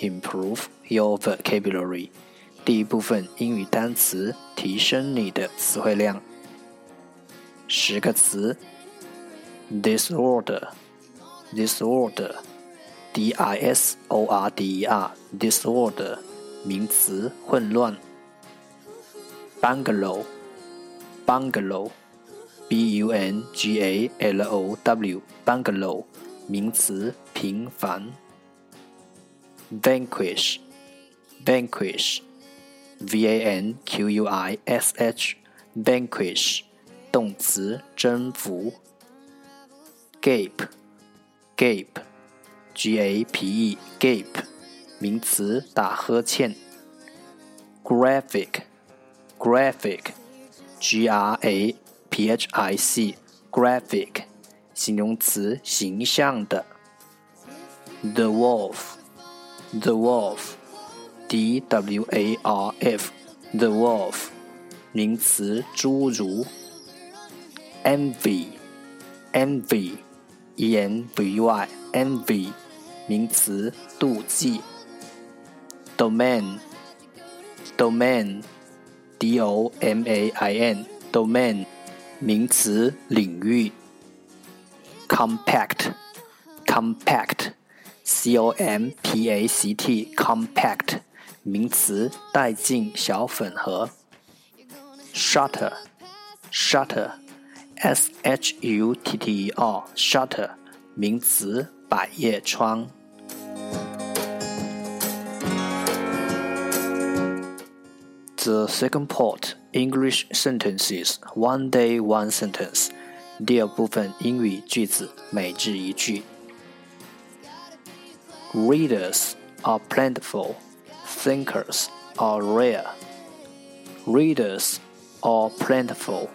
Improve your vocabulary。第一部分英语单词，提升你的词汇量。十个词：disorder，disorder，d i s o r d e r，disorder，名词，混乱。bungalow，bungalow，b u n g a l o w，bungalow，名词，平凡。 vanquish, vanquish, v a n q u i s h, vanquish，动词，征服。gape, gape, g a p e, gape，名词，打呵欠。graphic, graphic, g r a p h i c, graphic，形容词，形象的。dwarf。the Wolf, D W A R F, Dwarf，名词，侏儒。Envy, envy, E N V Y, envy，名词，妒忌。Domain, domain, D O M A I N, domain，名词，领域。Compact, compact。C O M P A C T，compact，名词，带进小粉盒。Shutter，shutter，S H U T T E R，shutter，名词，百叶窗。The second part English sentences one day one sentence。第二部分英语句子，每日一句。Readers are plentiful, thinkers are rare. Readers are plentiful,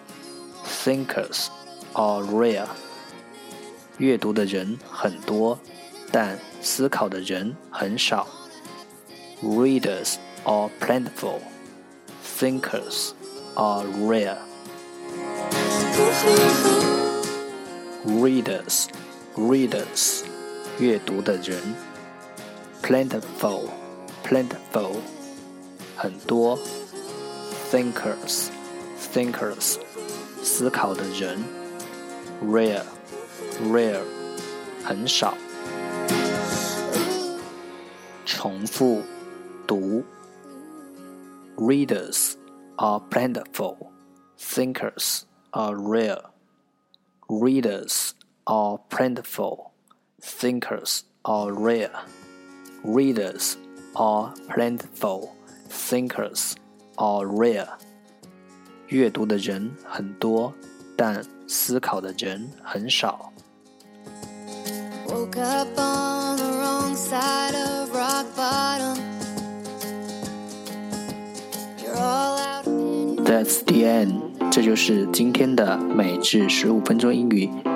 thinkers are rare. 阅读的人很多，但思考的人很少。Readers are plentiful, thinkers are rare. Readers, readers，阅读的人。 plentiful, plentiful，很多；thinkers, thinkers，思考的人；rare, rare，很少。重复读：Readers are plentiful, thinkers are rare. Readers are plentiful, thinkers are rare. Readers are plentiful, thinkers are rare. 阅读的人很多，但思考的人很少。Woke up on the wrong side of rock bottom. You're all out. That's the end. 这就是今天的每日十五分钟英语。